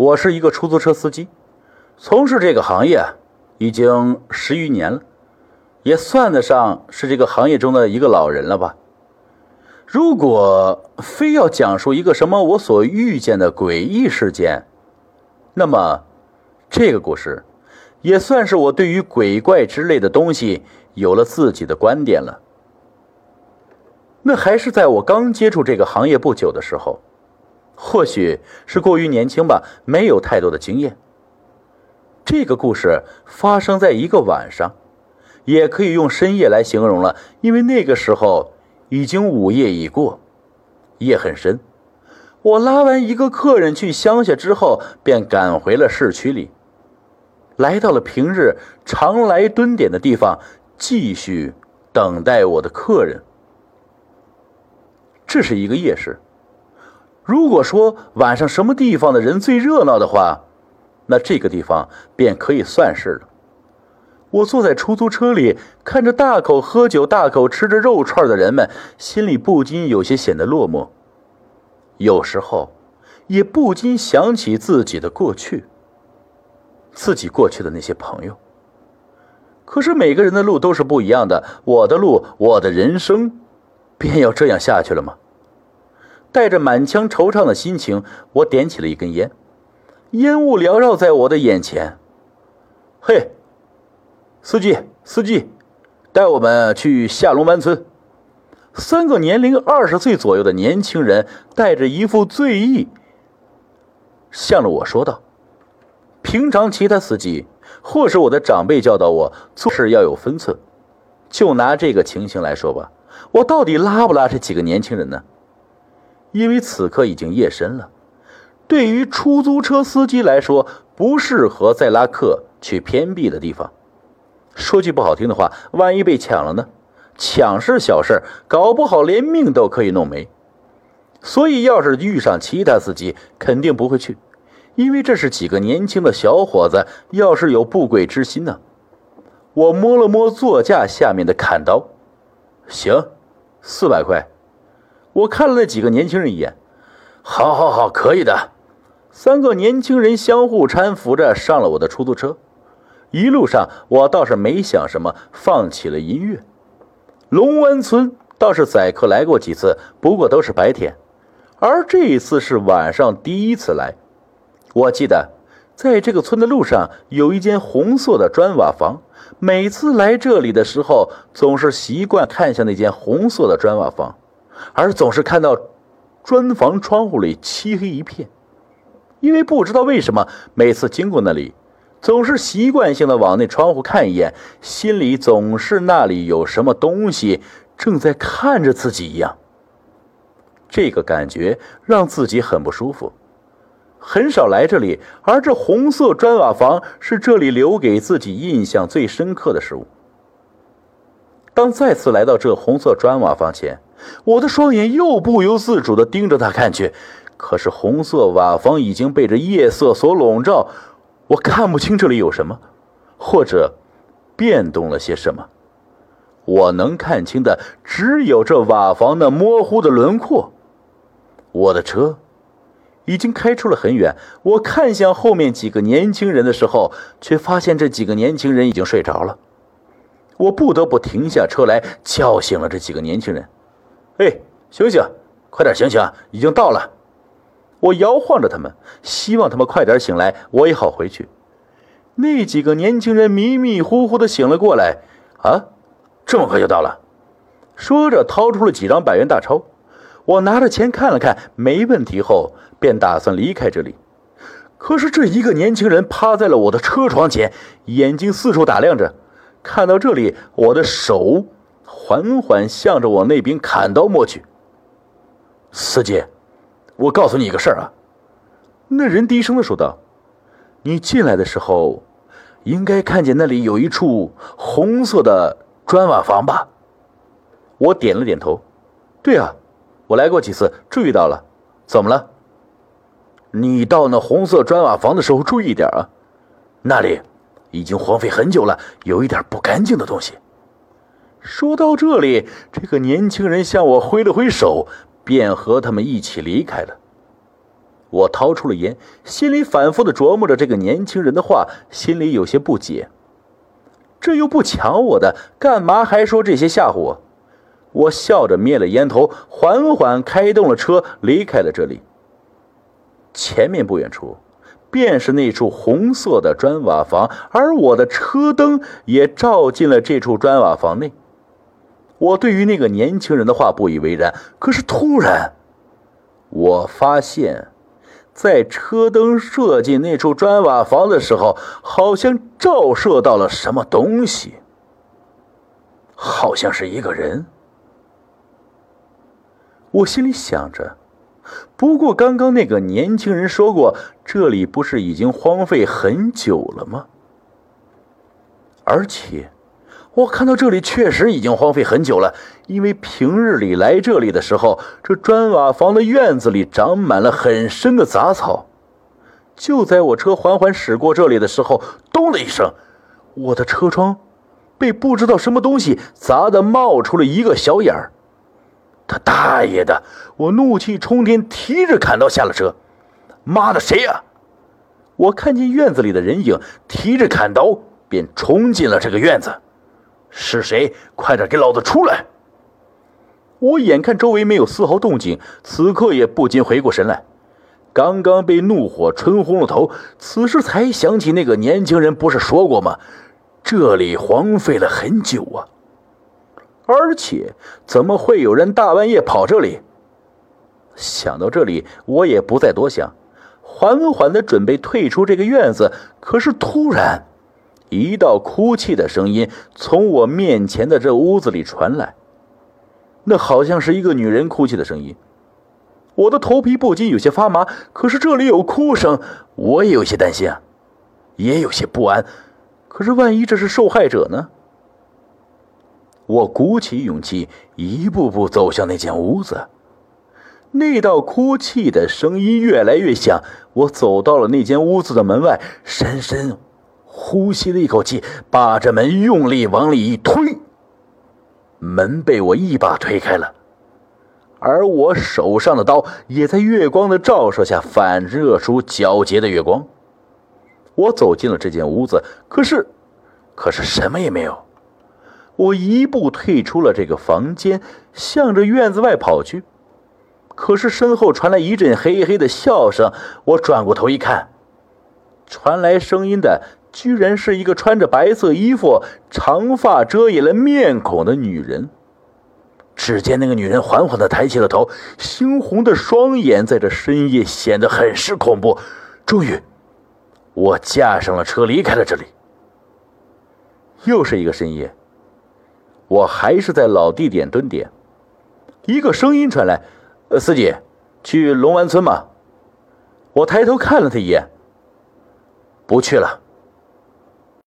我是一个出租车司机，从事这个行业已经十余年了，也算得上是这个行业中的一个老人了吧。如果非要讲述一个什么我所遇见的诡异事件，那么这个故事也算是我对于鬼怪之类的东西有了自己的观点了。那还是在我刚接触这个行业不久的时候。或许是过于年轻吧，没有太多的经验。这个故事发生在一个晚上，也可以用深夜来形容了，因为那个时候已经午夜已过，夜很深。我拉完一个客人去乡下之后，便赶回了市区里，来到了平日常来蹲点的地方，继续等待我的客人。这是一个夜市。如果说晚上什么地方的人最热闹的话，那这个地方便可以算是了。我坐在出租车里，看着大口喝酒、大口吃着肉串的人们，心里不禁有些显得落寞。有时候，也不禁想起自己的过去，自己过去的那些朋友。可是每个人的路都是不一样的，我的路，我的人生，便要这样下去了吗？带着满腔惆怅的心情，我点起了一根烟，烟雾缭绕在我的眼前。嘿，司机，司机，带我们去下龙湾村。三个年龄二十岁左右的年轻人带着一副醉意，向着我说道：“平常其他司机或是我的长辈教导我做事要有分寸，就拿这个情形来说吧，我到底拉不拉这几个年轻人呢？”因为此刻已经夜深了，对于出租车司机来说，不适合再拉客去偏僻的地方。说句不好听的话，万一被抢了呢？抢是小事，搞不好连命都可以弄没。所以，要是遇上其他司机，肯定不会去，因为这是几个年轻的小伙子，要是有不轨之心呢？我摸了摸座驾下面的砍刀，行，四百块。我看了那几个年轻人一眼，好，好，好，可以的。三个年轻人相互搀扶着上了我的出租车。一路上，我倒是没想什么，放起了音乐。龙湾村倒是载客来过几次，不过都是白天，而这一次是晚上第一次来。我记得，在这个村的路上有一间红色的砖瓦房，每次来这里的时候，总是习惯看向那间红色的砖瓦房。而总是看到砖房窗户里漆黑一片，因为不知道为什么，每次经过那里，总是习惯性的往那窗户看一眼，心里总是那里有什么东西正在看着自己一样。这个感觉让自己很不舒服，很少来这里，而这红色砖瓦房是这里留给自己印象最深刻的事物。当再次来到这红色砖瓦房前。我的双眼又不由自主地盯着他看去，可是红色瓦房已经被这夜色所笼罩，我看不清这里有什么，或者变动了些什么。我能看清的只有这瓦房那模糊的轮廓。我的车已经开出了很远，我看向后面几个年轻人的时候，却发现这几个年轻人已经睡着了。我不得不停下车来，叫醒了这几个年轻人。哎，醒醒，快点醒醒，已经到了。我摇晃着他们，希望他们快点醒来，我也好回去。那几个年轻人迷迷糊糊的醒了过来。啊，这么快就到了？说着，掏出了几张百元大钞。我拿着钱看了看，没问题后，便打算离开这里。可是这一个年轻人趴在了我的车窗前，眼睛四处打量着。看到这里，我的手。缓缓向着我那边砍刀摸去。司机，我告诉你一个事儿啊！那人低声的说道：“你进来的时候，应该看见那里有一处红色的砖瓦房吧？”我点了点头：“对啊，我来过几次，注意到了。怎么了？你到那红色砖瓦房的时候注意点啊，那里已经荒废很久了，有一点不干净的东西。”说到这里，这个年轻人向我挥了挥手，便和他们一起离开了。我掏出了烟，心里反复的琢磨着这个年轻人的话，心里有些不解。这又不抢我的，干嘛还说这些吓唬我？我笑着灭了烟头，缓缓开动了车，离开了这里。前面不远处，便是那处红色的砖瓦房，而我的车灯也照进了这处砖瓦房内。我对于那个年轻人的话不以为然，可是突然，我发现。在车灯射进那处砖瓦房的时候，好像照射到了什么东西，好像是一个人。我心里想着，不过刚刚那个年轻人说过，这里不是已经荒废很久了吗？而且。我看到这里确实已经荒废很久了，因为平日里来这里的时候，这砖瓦房的院子里长满了很深的杂草。就在我车缓缓驶过这里的时候，咚的一声，我的车窗被不知道什么东西砸得冒出了一个小眼儿。他大爷的！我怒气冲天，提着砍刀下了车。妈的，谁呀？我看见院子里的人影，提着砍刀便冲进了这个院子。是谁？快点给老子出来！我眼看周围没有丝毫动静，此刻也不禁回过神来。刚刚被怒火冲昏了头，此时才想起那个年轻人不是说过吗？这里荒废了很久啊！而且怎么会有人大半夜跑这里？想到这里，我也不再多想，缓缓的准备退出这个院子。可是突然……一道哭泣的声音从我面前的这屋子里传来，那好像是一个女人哭泣的声音。我的头皮不禁有些发麻。可是这里有哭声，我也有些担心啊，也有些不安。可是万一这是受害者呢？我鼓起勇气，一步步走向那间屋子。那道哭泣的声音越来越响。我走到了那间屋子的门外，深深。呼吸了一口气，把这门用力往里一推，门被我一把推开了，而我手上的刀也在月光的照射下反射出皎洁的月光。我走进了这间屋子，可是，可是什么也没有。我一步退出了这个房间，向着院子外跑去，可是身后传来一阵嘿嘿的笑声。我转过头一看，传来声音的。居然是一个穿着白色衣服、长发遮掩了面孔的女人。只见那个女人缓缓的抬起了头，猩红的双眼在这深夜显得很是恐怖。终于，我驾上了车，离开了这里。又是一个深夜，我还是在老地点蹲点。一个声音传来：“呃，司机，去龙湾村吗？”我抬头看了他一眼，不去了。